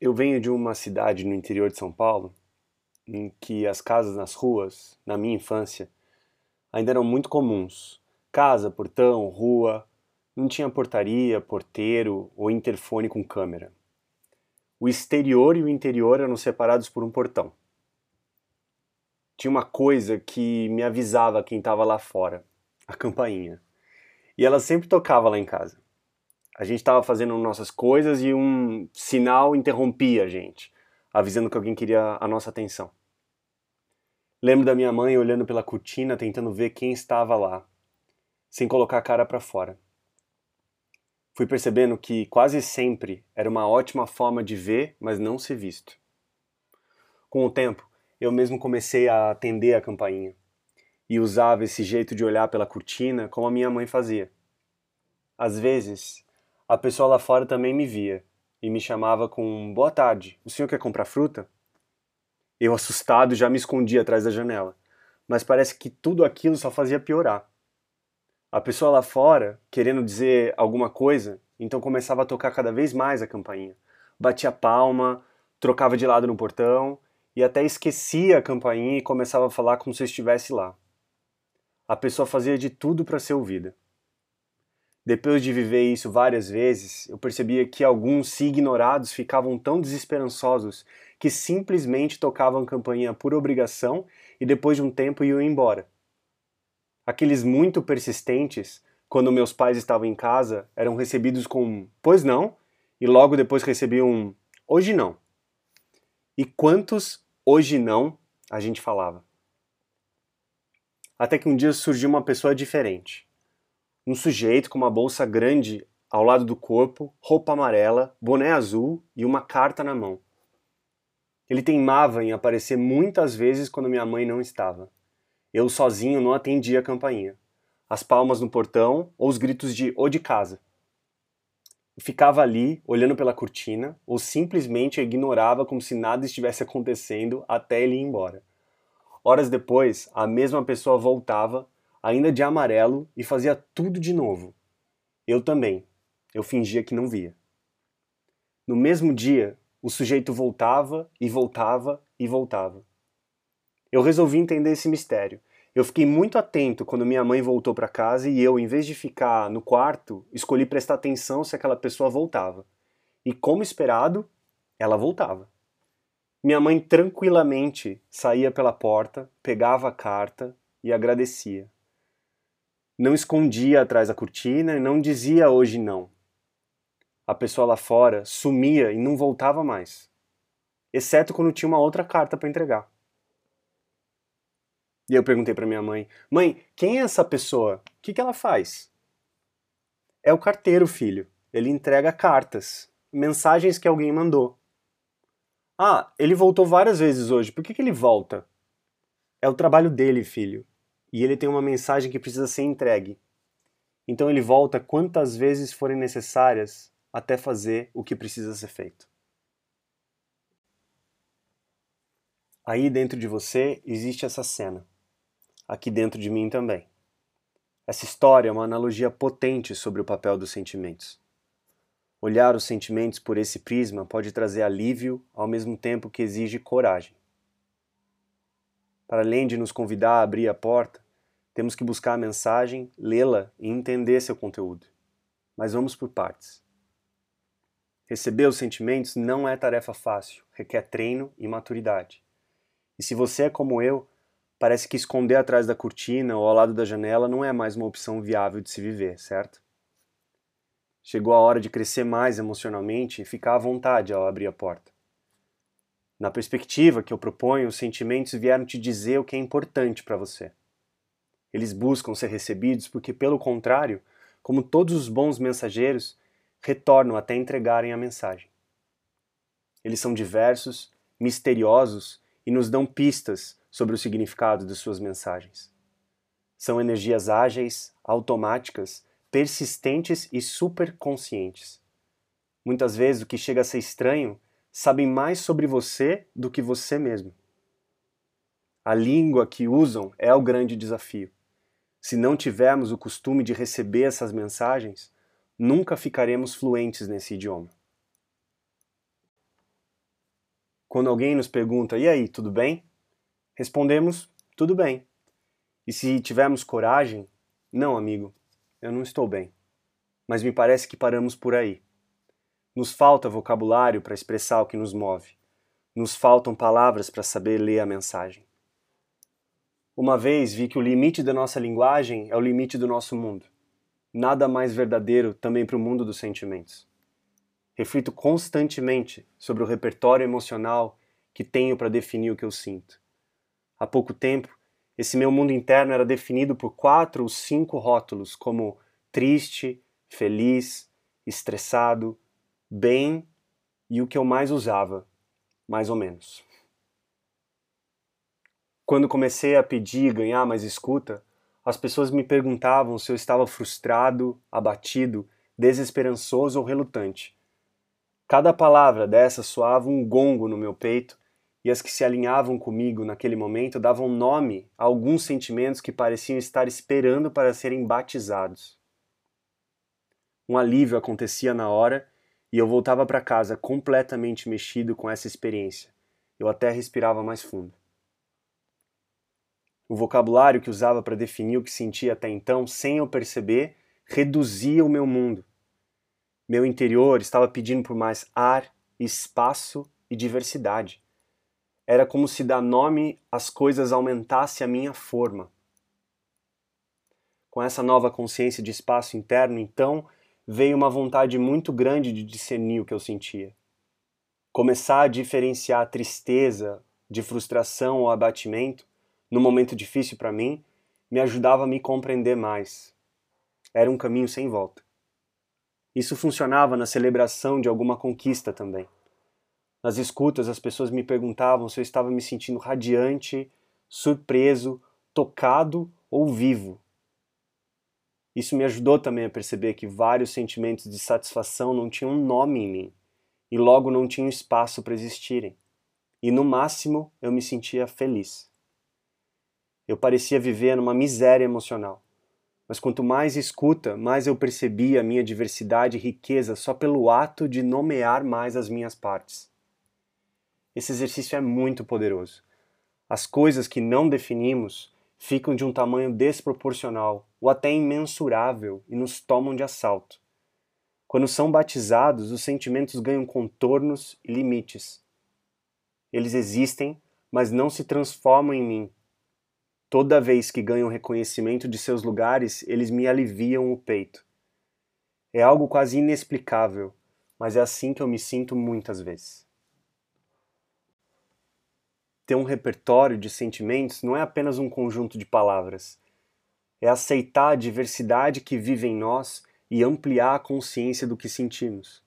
Eu venho de uma cidade no interior de São Paulo em que as casas nas ruas, na minha infância, ainda eram muito comuns. Casa, portão, rua, não tinha portaria, porteiro ou interfone com câmera. O exterior e o interior eram separados por um portão. Tinha uma coisa que me avisava quem estava lá fora, a campainha. E ela sempre tocava lá em casa. A gente estava fazendo nossas coisas e um sinal interrompia a gente, avisando que alguém queria a nossa atenção. Lembro da minha mãe olhando pela cortina, tentando ver quem estava lá, sem colocar a cara para fora. Fui percebendo que quase sempre era uma ótima forma de ver, mas não ser visto. Com o tempo, eu mesmo comecei a atender a campainha e usava esse jeito de olhar pela cortina como a minha mãe fazia. Às vezes, a pessoa lá fora também me via e me chamava com boa tarde, o senhor quer comprar fruta? Eu, assustado, já me escondia atrás da janela, mas parece que tudo aquilo só fazia piorar. A pessoa lá fora, querendo dizer alguma coisa, então começava a tocar cada vez mais a campainha. Batia palma, trocava de lado no portão e até esquecia a campainha e começava a falar como se estivesse lá. A pessoa fazia de tudo para ser ouvida. Depois de viver isso várias vezes, eu percebia que alguns, se ignorados, ficavam tão desesperançosos que simplesmente tocavam campainha por obrigação e depois de um tempo iam embora. Aqueles muito persistentes, quando meus pais estavam em casa, eram recebidos com pois não e logo depois recebiam um hoje não. E quantos hoje não a gente falava? Até que um dia surgiu uma pessoa diferente um sujeito com uma bolsa grande ao lado do corpo, roupa amarela, boné azul e uma carta na mão. Ele teimava em aparecer muitas vezes quando minha mãe não estava. Eu sozinho não atendia a campainha, as palmas no portão ou os gritos de "o de casa". ficava ali, olhando pela cortina, ou simplesmente ignorava como se nada estivesse acontecendo até ele ir embora. Horas depois, a mesma pessoa voltava ainda de amarelo, e fazia tudo de novo. Eu também. Eu fingia que não via. No mesmo dia, o sujeito voltava e voltava e voltava. Eu resolvi entender esse mistério. Eu fiquei muito atento quando minha mãe voltou para casa e eu, em vez de ficar no quarto, escolhi prestar atenção se aquela pessoa voltava. E como esperado, ela voltava. Minha mãe tranquilamente saía pela porta, pegava a carta e agradecia não escondia atrás da cortina e não dizia hoje não. A pessoa lá fora sumia e não voltava mais, exceto quando tinha uma outra carta para entregar. E eu perguntei para minha mãe: Mãe, quem é essa pessoa? O que, que ela faz? É o carteiro, filho. Ele entrega cartas, mensagens que alguém mandou. Ah, ele voltou várias vezes hoje. Por que, que ele volta? É o trabalho dele, filho e ele tem uma mensagem que precisa ser entregue. Então ele volta quantas vezes forem necessárias até fazer o que precisa ser feito. Aí dentro de você existe essa cena. Aqui dentro de mim também. Essa história é uma analogia potente sobre o papel dos sentimentos. Olhar os sentimentos por esse prisma pode trazer alívio ao mesmo tempo que exige coragem. Para além de nos convidar a abrir a porta, temos que buscar a mensagem, lê-la e entender seu conteúdo. Mas vamos por partes. Receber os sentimentos não é tarefa fácil, requer treino e maturidade. E se você é como eu, parece que esconder atrás da cortina ou ao lado da janela não é mais uma opção viável de se viver, certo? Chegou a hora de crescer mais emocionalmente e ficar à vontade ao abrir a porta. Na perspectiva que eu proponho, os sentimentos vieram te dizer o que é importante para você. Eles buscam ser recebidos porque, pelo contrário, como todos os bons mensageiros, retornam até entregarem a mensagem. Eles são diversos, misteriosos e nos dão pistas sobre o significado de suas mensagens. São energias ágeis, automáticas, persistentes e superconscientes. Muitas vezes o que chega a ser estranho sabem mais sobre você do que você mesmo. A língua que usam é o grande desafio. Se não tivermos o costume de receber essas mensagens, nunca ficaremos fluentes nesse idioma. Quando alguém nos pergunta, e aí, tudo bem? Respondemos, tudo bem. E se tivermos coragem, não, amigo, eu não estou bem. Mas me parece que paramos por aí. Nos falta vocabulário para expressar o que nos move. Nos faltam palavras para saber ler a mensagem. Uma vez vi que o limite da nossa linguagem é o limite do nosso mundo. Nada mais verdadeiro também para o mundo dos sentimentos. Reflito constantemente sobre o repertório emocional que tenho para definir o que eu sinto. Há pouco tempo, esse meu mundo interno era definido por quatro ou cinco rótulos, como triste, feliz, estressado, bem e o que eu mais usava, mais ou menos. Quando comecei a pedir e ganhar mais escuta, as pessoas me perguntavam se eu estava frustrado, abatido, desesperançoso ou relutante. Cada palavra dessa soava um gongo no meu peito e as que se alinhavam comigo naquele momento davam nome a alguns sentimentos que pareciam estar esperando para serem batizados. Um alívio acontecia na hora e eu voltava para casa completamente mexido com essa experiência. Eu até respirava mais fundo. O vocabulário que usava para definir o que sentia até então, sem eu perceber, reduzia o meu mundo. Meu interior estava pedindo por mais ar, espaço e diversidade. Era como se dar nome às coisas aumentasse a minha forma. Com essa nova consciência de espaço interno, então, veio uma vontade muito grande de discernir o que eu sentia. Começar a diferenciar a tristeza de frustração ou abatimento no momento difícil para mim, me ajudava a me compreender mais. Era um caminho sem volta. Isso funcionava na celebração de alguma conquista também. Nas escutas, as pessoas me perguntavam se eu estava me sentindo radiante, surpreso, tocado ou vivo. Isso me ajudou também a perceber que vários sentimentos de satisfação não tinham nome em mim e logo não tinham espaço para existirem. E no máximo eu me sentia feliz. Eu parecia viver numa miséria emocional. Mas quanto mais escuta, mais eu percebia a minha diversidade e riqueza só pelo ato de nomear mais as minhas partes. Esse exercício é muito poderoso. As coisas que não definimos ficam de um tamanho desproporcional ou até imensurável e nos tomam de assalto. Quando são batizados, os sentimentos ganham contornos e limites. Eles existem, mas não se transformam em mim, Toda vez que ganham reconhecimento de seus lugares, eles me aliviam o peito. É algo quase inexplicável, mas é assim que eu me sinto muitas vezes. Ter um repertório de sentimentos não é apenas um conjunto de palavras. É aceitar a diversidade que vive em nós e ampliar a consciência do que sentimos.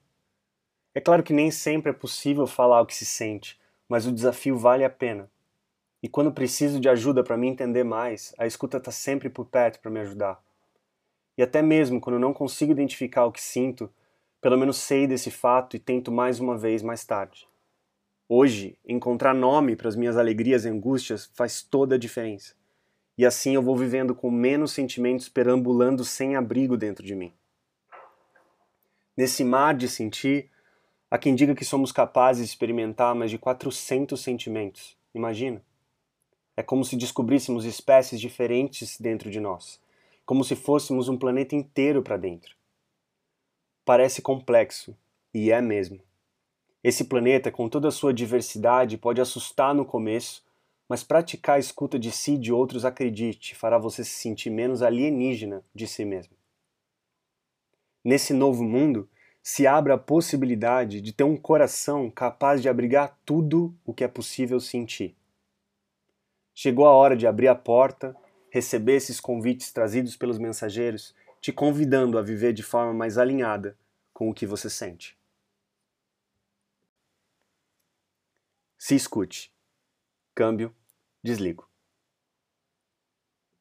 É claro que nem sempre é possível falar o que se sente, mas o desafio vale a pena. E quando preciso de ajuda para me entender mais, a escuta está sempre por perto para me ajudar. E até mesmo quando não consigo identificar o que sinto, pelo menos sei desse fato e tento mais uma vez mais tarde. Hoje, encontrar nome para as minhas alegrias e angústias faz toda a diferença. E assim eu vou vivendo com menos sentimentos perambulando sem abrigo dentro de mim. Nesse mar de sentir, há quem diga que somos capazes de experimentar mais de 400 sentimentos. Imagina? É como se descobríssemos espécies diferentes dentro de nós, como se fôssemos um planeta inteiro para dentro. Parece complexo, e é mesmo. Esse planeta, com toda a sua diversidade, pode assustar no começo, mas praticar a escuta de si e de outros, acredite, fará você se sentir menos alienígena de si mesmo. Nesse novo mundo, se abre a possibilidade de ter um coração capaz de abrigar tudo o que é possível sentir. Chegou a hora de abrir a porta, receber esses convites trazidos pelos mensageiros, te convidando a viver de forma mais alinhada com o que você sente. Se escute. Câmbio, desligo.